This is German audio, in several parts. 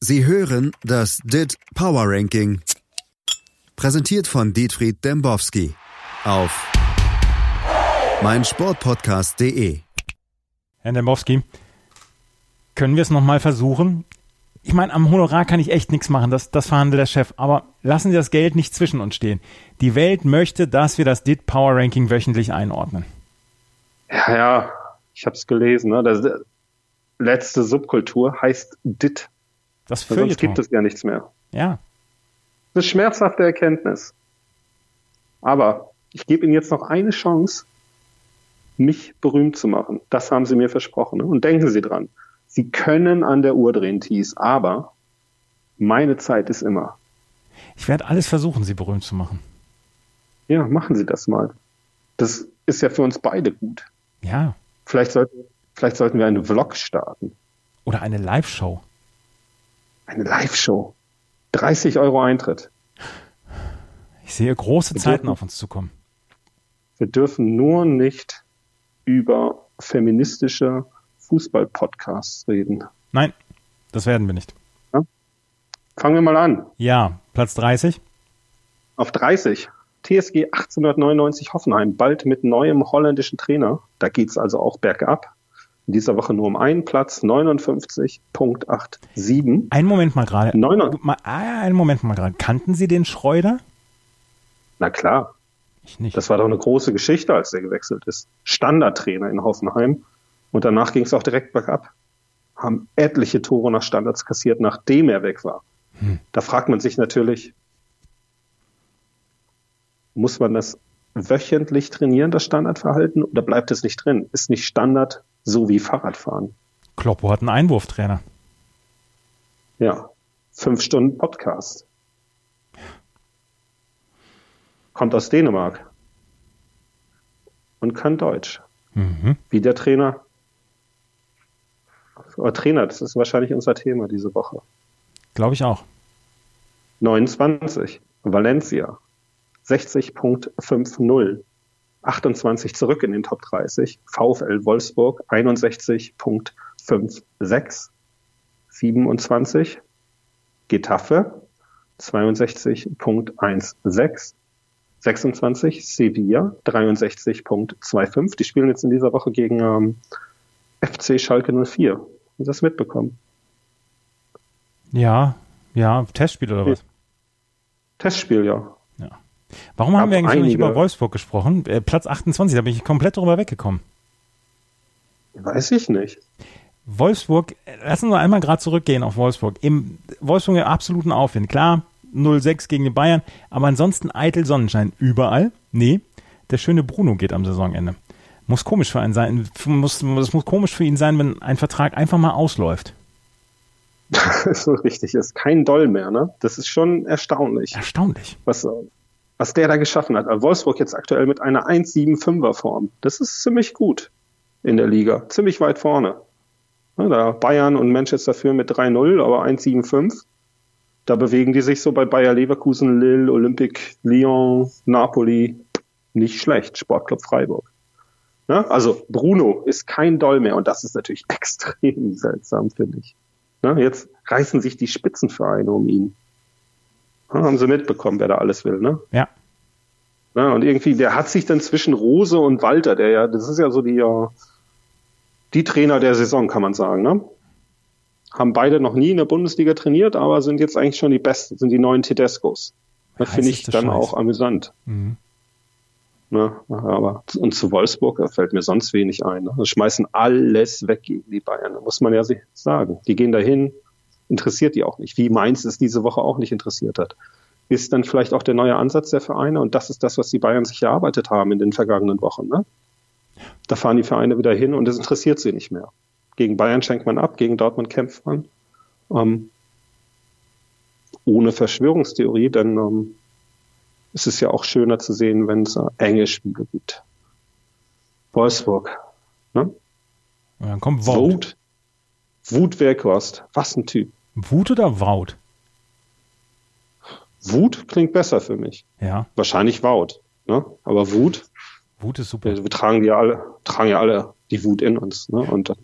Sie hören das DIT Power Ranking. Präsentiert von Dietfried Dembowski auf meinsportpodcast.de. Herr Dembowski, können wir es nochmal versuchen? Ich meine, am Honorar kann ich echt nichts machen, das, das verhandelt der Chef. Aber lassen Sie das Geld nicht zwischen uns stehen. Die Welt möchte, dass wir das DIT Power Ranking wöchentlich einordnen. Ja, ja, ich habe es gelesen. Ne? Das letzte Subkultur heißt DIT. Das Sonst gibt es ja nichts mehr. Ja. Das ist eine schmerzhafte Erkenntnis. Aber ich gebe Ihnen jetzt noch eine Chance, mich berühmt zu machen. Das haben Sie mir versprochen. Ne? Und denken Sie dran. Sie können an der Uhr drehen, Thies, aber meine Zeit ist immer. Ich werde alles versuchen, Sie berühmt zu machen. Ja, machen Sie das mal. Das ist ja für uns beide gut. Ja. Vielleicht sollten, vielleicht sollten wir einen Vlog starten. Oder eine Live-Show. Eine Live-Show. 30 Euro Eintritt. Ich sehe große Wir Zeiten dürfen- auf uns zukommen. Wir dürfen nur nicht über feministische Fußball-Podcasts reden. Nein, das werden wir nicht. Fangen wir mal an. Ja, Platz 30. Auf 30. TSG 1899 Hoffenheim, bald mit neuem holländischen Trainer. Da geht's also auch bergab. In dieser Woche nur um einen Platz, 59.87. Einen Moment mal gerade. Mal, ah, einen Moment mal gerade. Kannten Sie den Schreuder? Na klar, Ich nicht. das war doch eine große Geschichte, als der gewechselt ist. Standardtrainer in Hoffenheim. Und danach ging's auch direkt bergab. Haben etliche Tore nach Standards kassiert, nachdem er weg war. Hm. Da fragt man sich natürlich, muss man das wöchentlich trainieren, das Standardverhalten, oder bleibt es nicht drin? Ist nicht Standard so wie Fahrradfahren? Kloppo hat einen Einwurftrainer. Ja, fünf Stunden Podcast. Kommt aus Dänemark und kann Deutsch. Mhm. Wie der Trainer. Oder Trainer, das ist wahrscheinlich unser Thema diese Woche. Glaube ich auch. 29, Valencia, 60.50. 28 zurück in den Top 30. VfL Wolfsburg, 61.56. 27, Getafe, 62.16. 26, Sevilla, 63.25. Die spielen jetzt in dieser Woche gegen ähm, FC Schalke 04. Haben Sie das mitbekommen? Ja, ja, Testspiel oder was? Testspiel, ja. Warum haben wir eigentlich noch nicht einige- über Wolfsburg gesprochen? Äh, Platz 28, da bin ich komplett drüber weggekommen. Weiß ich nicht. Wolfsburg, äh, lassen wir einmal gerade zurückgehen auf Wolfsburg. Im Wolfsburg im absoluten Aufwind. Klar, 0-6 gegen die Bayern, aber ansonsten eitel Sonnenschein überall. Nee, der schöne Bruno geht am Saisonende. Muss komisch für einen sein, muss, das muss komisch für ihn sein, wenn ein Vertrag einfach mal ausläuft. so richtig ist. Kein Doll mehr, ne? Das ist schon erstaunlich, Erstaunlich. was, was der da geschaffen hat. Also Wolfsburg jetzt aktuell mit einer 1,75er Form. Das ist ziemlich gut in der Liga. Ziemlich weit vorne. Ne, da Bayern und Manchester führen mit 3-0, aber 1,75. Da bewegen die sich so bei Bayer Leverkusen, Lille, Olympique, Lyon, Napoli. Nicht schlecht. Sportclub Freiburg. Ne? Also Bruno ist kein Doll mehr und das ist natürlich extrem seltsam, finde ich. Ne? Jetzt reißen sich die Spitzenvereine um ihn. Haben sie mitbekommen, wer da alles will, ne? Ja. Ja, und irgendwie, der hat sich dann zwischen Rose und Walter, der ja, das ist ja so die, ja, die Trainer der Saison, kann man sagen, ne? Haben beide noch nie in der Bundesliga trainiert, aber sind jetzt eigentlich schon die Besten, sind die neuen Tedescos. Das finde ich dann Scheiß. auch amüsant. Mhm. Ne? Aber, und zu Wolfsburg da fällt mir sonst wenig ein. Ne? Sie schmeißen alles weg gegen die Bayern, muss man ja sagen. Die gehen dahin, interessiert die auch nicht. Wie Mainz es diese Woche auch nicht interessiert hat. Ist dann vielleicht auch der neue Ansatz der Vereine und das ist das, was die Bayern sich erarbeitet haben in den vergangenen Wochen. Ne? Da fahren die Vereine wieder hin und es interessiert sie nicht mehr. Gegen Bayern schenkt man ab, gegen Dortmund kämpft man. Ähm, ohne Verschwörungstheorie, denn ähm, es ist ja auch schöner zu sehen, wenn es äh, enge Spiele gibt. Wolfsburg. Ne? Dann kommt Wout. Wut. Wut Weghorst. Was ein Typ. Wut oder Wout? Wut klingt besser für mich. Ja, Wahrscheinlich Wout. Ne? Aber Wut, Wut ist super. wir, wir tragen ja alle, tragen ja alle die Wut in uns. Ne? Und dann,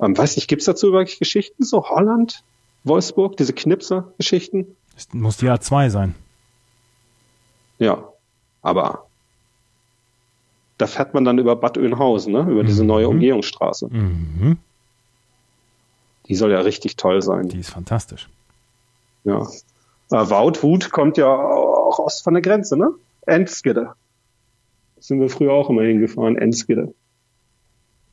ähm, weiß nicht, gibt's dazu wirklich Geschichten? So Holland? Wolfsburg, diese Knipser-Geschichten. Das muss die A2 sein. Ja, aber da fährt man dann über Bad Oeynhausen, ne? über diese neue Umgehungsstraße. Mhm. Die soll ja richtig toll sein. Die ist fantastisch. Ja. Äh, Wout kommt ja auch aus von der Grenze, ne? Enskede. Sind wir früher auch immer hingefahren, Enskede.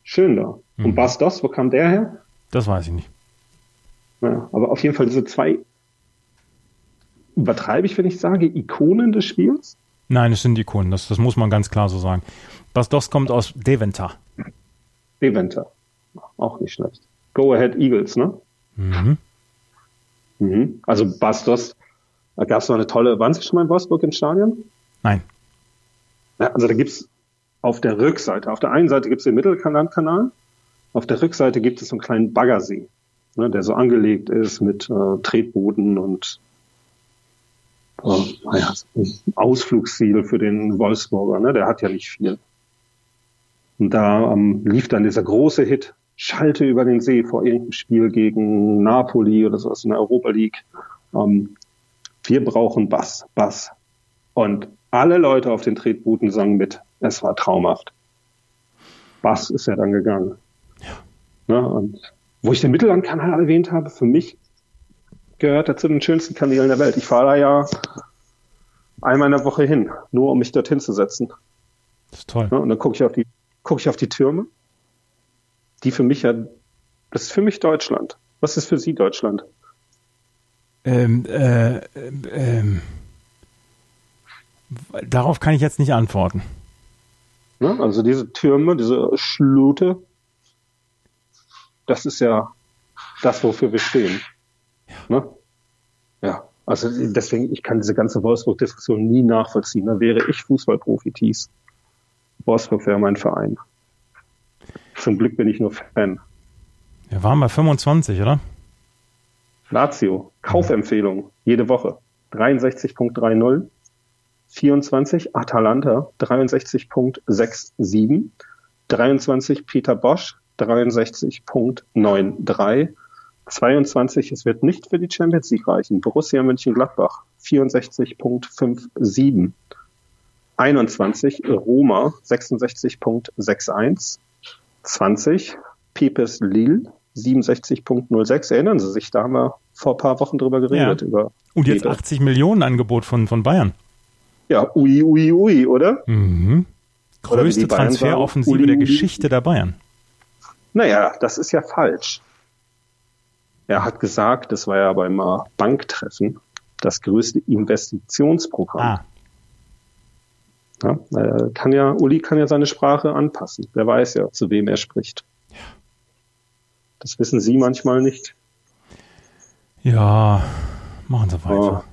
Schön da. Mhm. Und Bastos, wo kam der her? Das weiß ich nicht. Ja, aber auf jeden Fall diese zwei, übertreibe ich, wenn ich sage, Ikonen des Spiels? Nein, es sind Ikonen, das, das muss man ganz klar so sagen. Bastos kommt aus Deventer. Deventer. Auch nicht schlecht. Go Ahead Eagles, ne? Mhm. Mhm. Also Bastos, da gab es noch eine tolle, waren Sie schon mal in Wolfsburg im Stadion? Nein. Ja, also da gibt's auf der Rückseite, auf der einen Seite gibt's den Mittellandkanal, auf der Rückseite gibt es so einen kleinen Baggersee, ne, der so angelegt ist mit äh, Tretboden und äh, naja, Ausflugsziel für den Wolfsburger, ne? der hat ja nicht viel. Und da ähm, lief dann dieser große Hit, Schalte über den See vor irgendeinem Spiel gegen Napoli oder sowas in der Europa League. Ähm, wir brauchen Bass, Bass. Und alle Leute auf den Tretbooten sangen mit. Es war traumhaft. Bass ist ja dann gegangen. Ja. Ne, und wo ich den Mittellandkanal erwähnt habe, für mich gehört er zu den schönsten Kanälen der Welt. Ich fahre da ja einmal in der Woche hin, nur um mich dorthin zu setzen. Das ist toll. Ja, und dann gucke ich auf die, gucke ich auf die Türme. Die für mich ja, das ist für mich Deutschland. Was ist für Sie Deutschland? Ähm, äh, ähm, darauf kann ich jetzt nicht antworten. Ne? Also diese Türme, diese Schlute, das ist ja das, wofür wir stehen. Ja. Ne? Ja, also deswegen, ich kann diese ganze Wolfsburg-Diskussion nie nachvollziehen. Da wäre ich Fußballprofi Thies. Wolfsburg wäre mein Verein. Zum Glück bin ich nur Fan. Wir waren bei 25, oder? Lazio, Kaufempfehlung, jede Woche. 63.30. 24 Atalanta, 63.67. 23 Peter Bosch, 63.93. 22, es wird nicht für die Champions League reichen. Borussia Mönchengladbach, 64.57. 21, Roma, 66.61. 20, Pepes Lille, 67.06. Erinnern Sie sich, da haben wir vor ein paar Wochen drüber geredet. Ja. Über Und jetzt Pepe. 80 Millionen Angebot von, von Bayern. Ja, ui, ui, ui, oder? Mhm. Größte Transferoffensive der. Geschichte der Bayern. Naja, das ist ja falsch. Er hat gesagt, das war ja beim Banktreffen, das größte Investitionsprogramm. Ah, Ja, kann ja, Uli kann ja seine Sprache anpassen. Wer weiß ja, zu wem er spricht. Das wissen Sie manchmal nicht. ja, machen Sie weiter. Oh.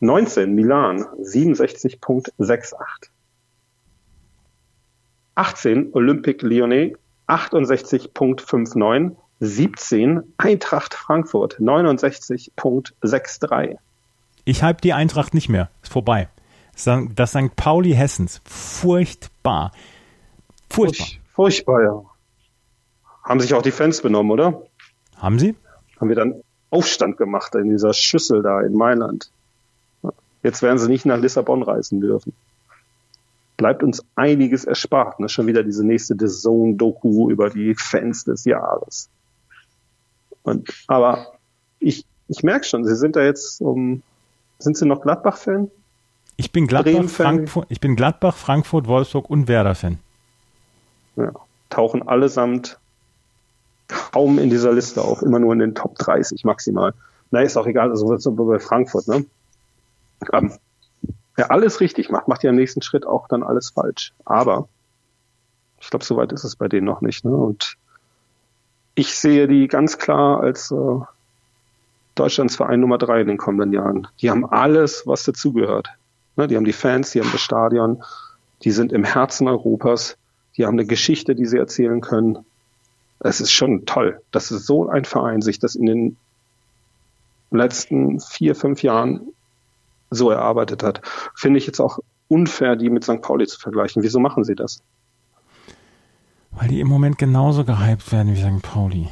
19, Milan, 67.68. 18, Olympique Lyonnais, 68.59. 17, Eintracht Frankfurt, 69.63. Ich hype die Eintracht nicht mehr. Ist vorbei. Das St. Pauli Hessens. Furchtbar. Furchtbar. Furch- Furchtbar, ja. Haben sich auch die Fans benommen, oder? Haben Sie? Haben wir dann Aufstand gemacht in dieser Schüssel da in Mailand. Jetzt werden sie nicht nach Lissabon reisen dürfen. Bleibt uns einiges erspart. Ne? Schon wieder diese nächste The Zone-Doku über die Fans des Jahres. Und, aber ich, ich merke schon, Sie sind da jetzt um, sind Sie noch Gladbach-Fan? Ich bin Gladbach. Frankfurt, ich bin Gladbach, Frankfurt, Wolfsburg und Werder-Fan. Ja. Tauchen allesamt kaum in dieser Liste auf, immer nur in den Top 30 maximal. Na, ist auch egal, also so bei Frankfurt, ne? Ähm, wer alles richtig macht, macht ja im nächsten Schritt auch dann alles falsch. Aber ich glaube, soweit ist es bei denen noch nicht. Ne? Und ich sehe die ganz klar als äh, Deutschlands Verein Nummer drei in den kommenden Jahren. Die haben alles, was dazugehört. Ne? Die haben die Fans, die haben das Stadion, die sind im Herzen Europas, die haben eine Geschichte, die sie erzählen können. Es ist schon toll, dass so ein Verein sich das in den letzten vier, fünf Jahren so erarbeitet hat. Finde ich jetzt auch unfair, die mit St. Pauli zu vergleichen. Wieso machen sie das? Weil die im Moment genauso gehypt werden wie St. Pauli.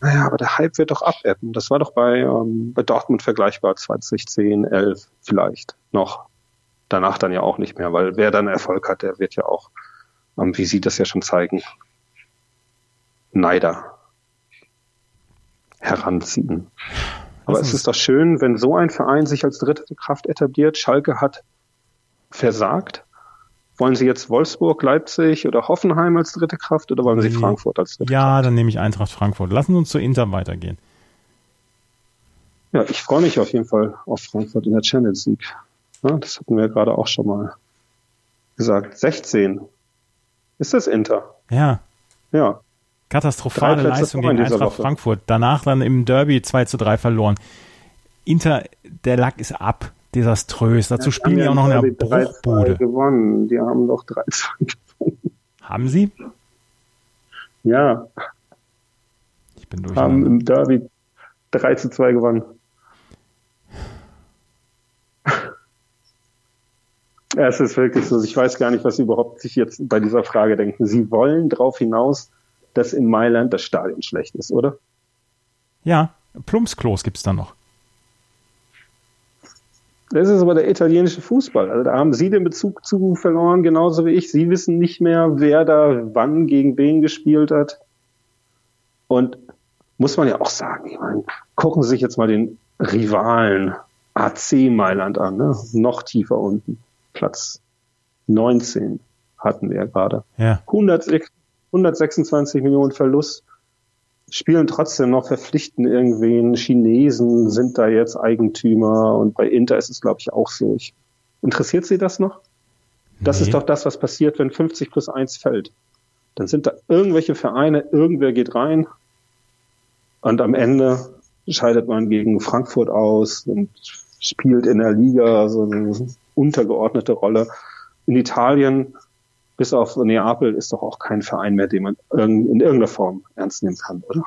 Naja, aber der Hype wird doch abebben. Das war doch bei, ähm, bei Dortmund vergleichbar, 2010, 11 vielleicht noch. Danach dann ja auch nicht mehr, weil wer dann Erfolg hat, der wird ja auch, ähm, wie Sie das ja schon zeigen, Neider heranziehen. Aber es ist doch schön, wenn so ein Verein sich als dritte Kraft etabliert. Schalke hat versagt. Wollen Sie jetzt Wolfsburg, Leipzig oder Hoffenheim als dritte Kraft oder wollen Sie Frankfurt als dritte ja, Kraft? Ja, dann nehme ich Eintracht Frankfurt. Lassen Sie uns zu Inter weitergehen. Ja, ich freue mich auf jeden Fall auf Frankfurt in der Champions League. Ja, das hatten wir gerade auch schon mal gesagt. 16. Ist das Inter? Ja. Ja. Katastrophale Leistung gegen Eintracht. Frankfurt. Danach dann im Derby 2 zu 3 verloren. Inter, der Lack ist ab. Desaströs. Dazu ja, spielen die auch noch in der Bruchbude. gewonnen. Die haben doch 3-2 gewonnen. Haben sie? Ja. Ich bin durch. Haben im Derby 3 zu 2 gewonnen. Es ist wirklich so. Ich weiß gar nicht, was Sie überhaupt sich jetzt bei dieser Frage denken. Sie wollen darauf hinaus, dass in Mailand das Stadion schlecht ist, oder? Ja, Plumpsklos gibt es da noch. Das ist aber der italienische Fußball. Also da haben Sie den Bezug zu verloren, genauso wie ich. Sie wissen nicht mehr, wer da wann gegen wen gespielt hat. Und muss man ja auch sagen, ich meine, gucken Sie sich jetzt mal den Rivalen AC Mailand an, ne? noch tiefer unten. Platz 19 hatten wir ja gerade. Ja. 106, 126 Millionen Verlust, spielen trotzdem noch, verpflichten irgendwen, Chinesen sind da jetzt Eigentümer und bei Inter ist es, glaube ich, auch so. Ich, interessiert Sie das noch? Das nee. ist doch das, was passiert, wenn 50 plus 1 fällt. Dann sind da irgendwelche Vereine, irgendwer geht rein und am Ende scheidet man gegen Frankfurt aus und spielt in der Liga so eine untergeordnete Rolle. In Italien bis auf Neapel ist doch auch kein Verein mehr, den man in irgendeiner Form ernst nehmen kann, oder?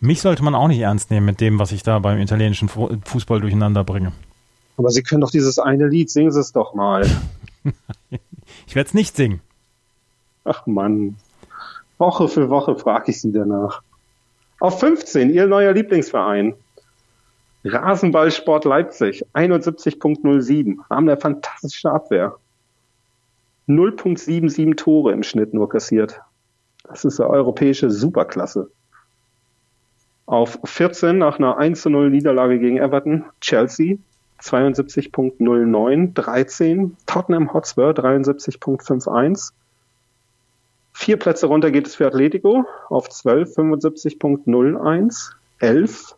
Mich sollte man auch nicht ernst nehmen mit dem, was ich da beim italienischen Fußball durcheinander bringe. Aber Sie können doch dieses eine Lied, singen Sie es doch mal. ich werde es nicht singen. Ach Mann. Woche für Woche frage ich Sie danach. Auf 15, Ihr neuer Lieblingsverein. Rasenballsport Leipzig, 71.07. Haben eine fantastische Abwehr. 0,77 Tore im Schnitt nur kassiert. Das ist eine europäische Superklasse. Auf 14 nach einer 1 zu 0 Niederlage gegen Everton, Chelsea 72.09, 13, Tottenham Hotspur 73.51. Vier Plätze runter geht es für Atletico auf 12, 75.01, 11,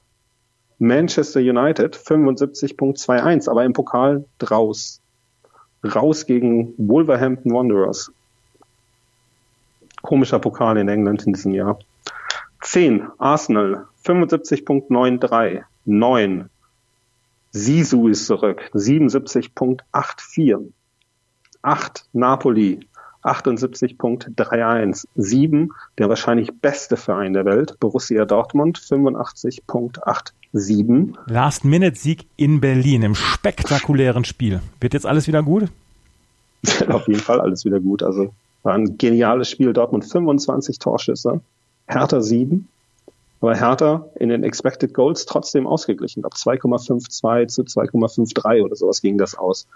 Manchester United 75.21, aber im Pokal draus raus gegen Wolverhampton Wanderers. Komischer Pokal in England in diesem Jahr. 10. Arsenal 75.93. 9. Sisu ist zurück 77.84. 8. Napoli 78.31. 7. Der wahrscheinlich beste Verein der Welt, Borussia Dortmund 85.87. Last-Minute-Sieg in Berlin im spektakulären Spiel. Wird jetzt alles wieder gut? Auf jeden Fall alles wieder gut. Also war ein geniales Spiel. Dortmund 25 Torschüsse, Hertha 7. Aber Hertha in den Expected Goals trotzdem ausgeglichen. Ab 2,52 zu 2,53 oder sowas ging das aus.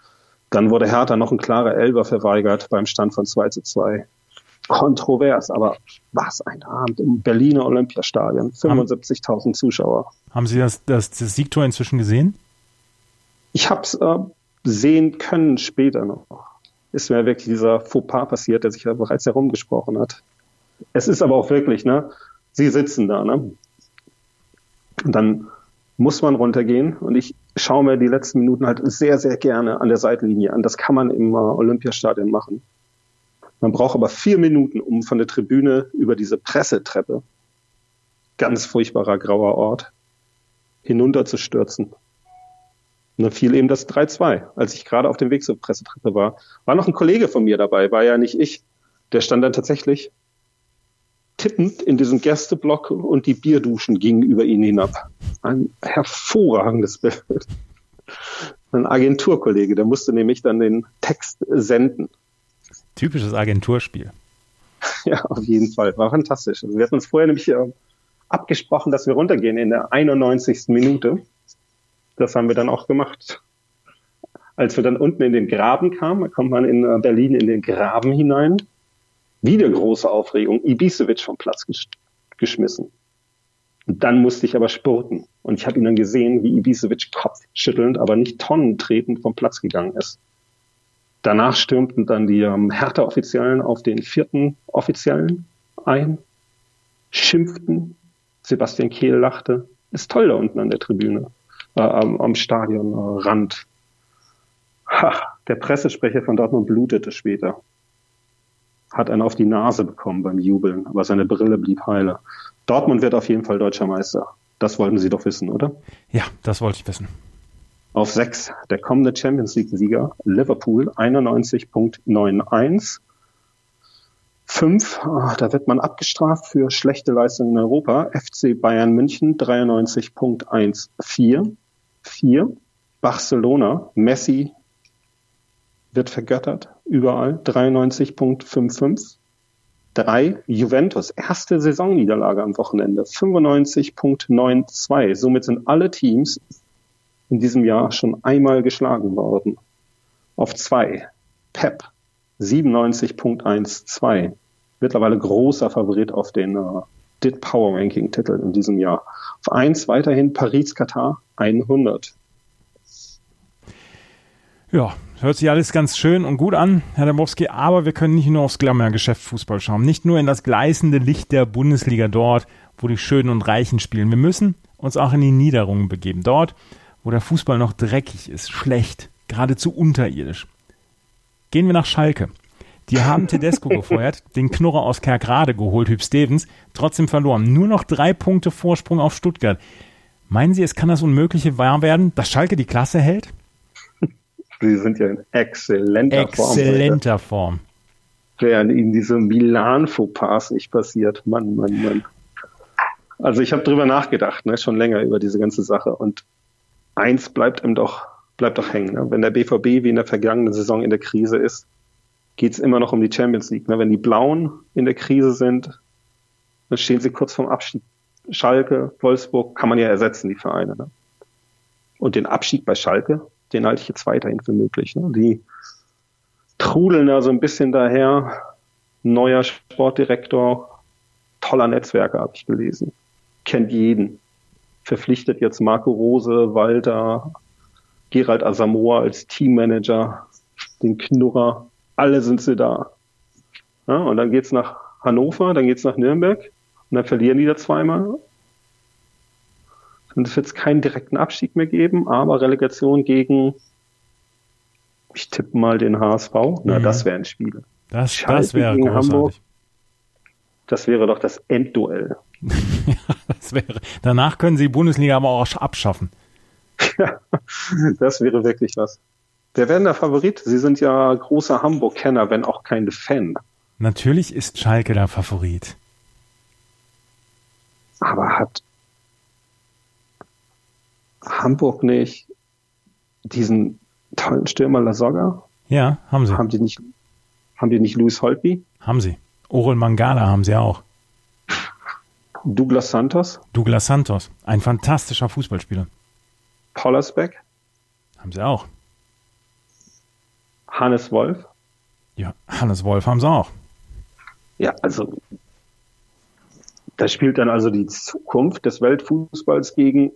Dann wurde Hertha noch ein klarer Elber verweigert beim Stand von 2 zu 2. Kontrovers, aber was ein Abend im Berliner Olympiastadion. 75.000 Zuschauer. Haben Sie das, das, das, Siegtor inzwischen gesehen? Ich habe es äh, sehen können später noch. Ist mir wirklich dieser Fauxpas passiert, der sich ja bereits herumgesprochen hat. Es ist aber auch wirklich, ne? Sie sitzen da, ne? Und dann muss man runtergehen und ich schaue mir die letzten Minuten halt sehr, sehr gerne an der Seitenlinie an. Das kann man im äh, Olympiastadion machen. Man braucht aber vier Minuten, um von der Tribüne über diese Pressetreppe, ganz furchtbarer grauer Ort, hinunterzustürzen. Und dann fiel eben das 3-2, als ich gerade auf dem Weg zur Pressetreppe war. War noch ein Kollege von mir dabei, war ja nicht ich. Der stand dann tatsächlich tippend in diesem Gästeblock und die Bierduschen gingen über ihn hinab. Ein hervorragendes Bild. Ein Agenturkollege, der musste nämlich dann den Text senden. Typisches Agenturspiel. Ja, auf jeden Fall. War fantastisch. Also wir hatten uns vorher nämlich äh, abgesprochen, dass wir runtergehen in der 91. Minute. Das haben wir dann auch gemacht. Als wir dann unten in den Graben kamen, kommt man in äh, Berlin in den Graben hinein. Wieder große Aufregung. Ibisevic vom Platz gesch geschmissen. Und dann musste ich aber spurten. Und ich habe ihn dann gesehen, wie Ibisevic kopfschüttelnd, aber nicht tonnentretend vom Platz gegangen ist. Danach stürmten dann die ähm, Hertha-Offiziellen auf den vierten Offiziellen ein, schimpften. Sebastian Kehl lachte. Ist toll da unten an der Tribüne, äh, am, am Stadionrand. Ha, der Pressesprecher von Dortmund blutete später. Hat einen auf die Nase bekommen beim Jubeln, aber seine Brille blieb heile. Dortmund wird auf jeden Fall deutscher Meister. Das wollten Sie doch wissen, oder? Ja, das wollte ich wissen. Auf sechs der kommende Champions League-Sieger Liverpool 91.91. Fünf, ah, da wird man abgestraft für schlechte Leistungen in Europa. FC Bayern München 93.14. Vier, Barcelona, Messi wird vergöttert, überall 93.55. Drei, Juventus, erste Saisonniederlage am Wochenende, 95.92. Somit sind alle Teams in diesem Jahr schon einmal geschlagen worden. Auf zwei, Pep, 97.12. Mittlerweile großer Favorit auf den uh, DIT Power Ranking Titel in diesem Jahr. Auf eins weiterhin Paris Katar 100. Ja, hört sich alles ganz schön und gut an, Herr Dembowski, aber wir können nicht nur aufs Glamour-Geschäft Fußball schauen, nicht nur in das gleißende Licht der Bundesliga dort, wo die Schönen und Reichen spielen. Wir müssen uns auch in die Niederungen begeben, dort, wo der Fußball noch dreckig ist, schlecht, geradezu unterirdisch. Gehen wir nach Schalke. Die haben Tedesco gefeuert, den Knurrer aus Kerkrade geholt, Hüb Stevens, trotzdem verloren. Nur noch drei Punkte Vorsprung auf Stuttgart. Meinen Sie, es kann das Unmögliche wahr werden, dass Schalke die Klasse hält? Sie sind ja in exzellenter, Form. Exzellenter Form. Während ihnen diese Milan-Fauxpas nicht passiert. Mann, Mann, Mann. Also ich habe drüber nachgedacht, ne, schon länger über diese ganze Sache. Und eins bleibt ihm doch, bleibt doch hängen. Ne? Wenn der BVB wie in der vergangenen Saison in der Krise ist, geht es immer noch um die Champions League. Ne? Wenn die Blauen in der Krise sind, dann stehen sie kurz vorm Abschied. Schalke, Wolfsburg kann man ja ersetzen, die Vereine. Ne? Und den Abschied bei Schalke, den halte ich jetzt weiterhin für möglich. Ne? Die trudeln da so ein bisschen daher. Neuer Sportdirektor, toller Netzwerker, habe ich gelesen. Kennt jeden. Verpflichtet jetzt Marco Rose, Walter, Gerald Asamoah als Teammanager, den Knurrer. Alle sind sie da. Ja, und dann geht's nach Hannover, dann geht's nach Nürnberg und dann verlieren die da zweimal und es wird keinen direkten Abstieg mehr geben, aber Relegation gegen, ich tippe mal den HSV. Na, mhm. das wäre ein Spiel. Das, das wäre gegen großartig. Hamburg. Das wäre doch das Endduell. ja, das wäre. Danach können sie die Bundesliga aber auch abschaffen. das wäre wirklich was. Wer wäre der Favorit? Sie sind ja großer Hamburg-Kenner, wenn auch kein Fan. Natürlich ist Schalke der Favorit. Aber hat Hamburg nicht diesen tollen Stürmer Lasogga? Ja, haben sie. Haben die nicht, haben die nicht Luis Holtby? Haben sie. Orel Mangala haben sie auch. Douglas Santos? Douglas Santos, ein fantastischer Fußballspieler. Pollersbeck? Haben sie auch. Hannes Wolf? Ja, Hannes Wolf haben sie auch. Ja, also da spielt dann also die Zukunft des Weltfußballs gegen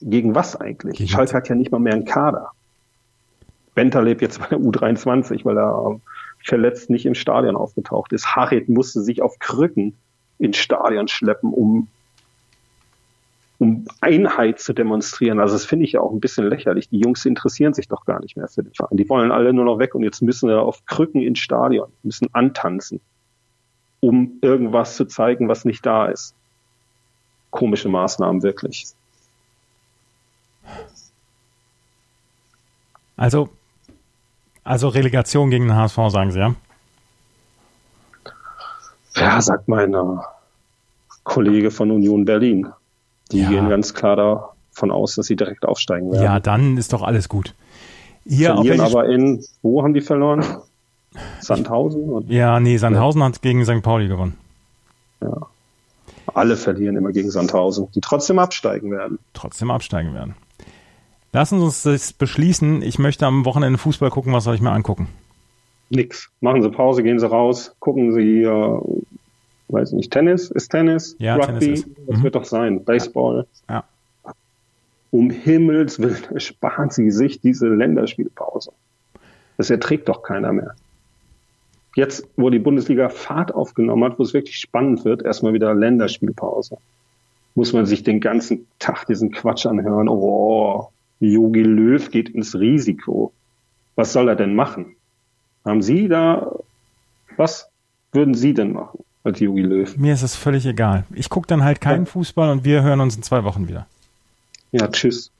gegen was eigentlich? Gegen Schalke hat ja nicht mal mehr einen Kader. Benter lebt jetzt bei der U23, weil er verletzt nicht im Stadion aufgetaucht ist. Harit musste sich auf Krücken ins Stadion schleppen, um, um Einheit zu demonstrieren. Also das finde ich ja auch ein bisschen lächerlich. Die Jungs interessieren sich doch gar nicht mehr für den Verein. Die wollen alle nur noch weg und jetzt müssen sie auf Krücken ins Stadion, müssen antanzen, um irgendwas zu zeigen, was nicht da ist. Komische Maßnahmen wirklich. Also, also Relegation gegen den HSV, sagen Sie, ja? Ja, sagt mein äh, Kollege von Union Berlin. Die ja. gehen ganz klar davon aus, dass sie direkt aufsteigen werden. Ja, dann ist doch alles gut. Hier Verlieren aber in, wo haben die verloren? Sandhausen? Ja, nee, Sandhausen ja. hat gegen St. Pauli gewonnen. Ja. Alle verlieren immer gegen Sandhausen, die trotzdem absteigen werden. Trotzdem absteigen werden. Lassen Sie uns das beschließen. Ich möchte am Wochenende Fußball gucken. Was soll ich mir angucken? Nix. Machen Sie Pause, gehen Sie raus, gucken Sie, äh, weiß nicht, Tennis? Ist Tennis? Ja, Rugby? Tennis ist. Das Mhm. wird doch sein. Baseball. Ja. Um Himmels Willen sparen Sie sich diese Länderspielpause. Das erträgt doch keiner mehr. Jetzt, wo die Bundesliga Fahrt aufgenommen hat, wo es wirklich spannend wird, erstmal wieder Länderspielpause. Muss man sich den ganzen Tag diesen Quatsch anhören. Oh, Jogi Löw geht ins Risiko. Was soll er denn machen? Haben Sie da, was würden Sie denn machen als Jogi Löw? Mir ist es völlig egal. Ich gucke dann halt keinen Ja. Fußball und wir hören uns in zwei Wochen wieder. Ja, tschüss.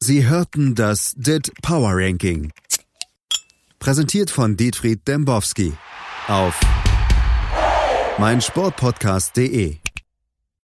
Sie hörten das DIT Power Ranking. Präsentiert von Dietfried Dembowski auf meinsportpodcast.de.